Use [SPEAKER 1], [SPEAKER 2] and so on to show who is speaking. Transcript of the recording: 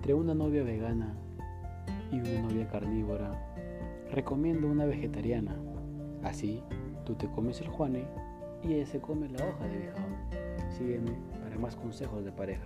[SPEAKER 1] Entre una novia vegana y una novia carnívora, recomiendo una vegetariana. Así, tú te comes el juane y ella se come la hoja de bijao. Sígueme para más consejos de pareja.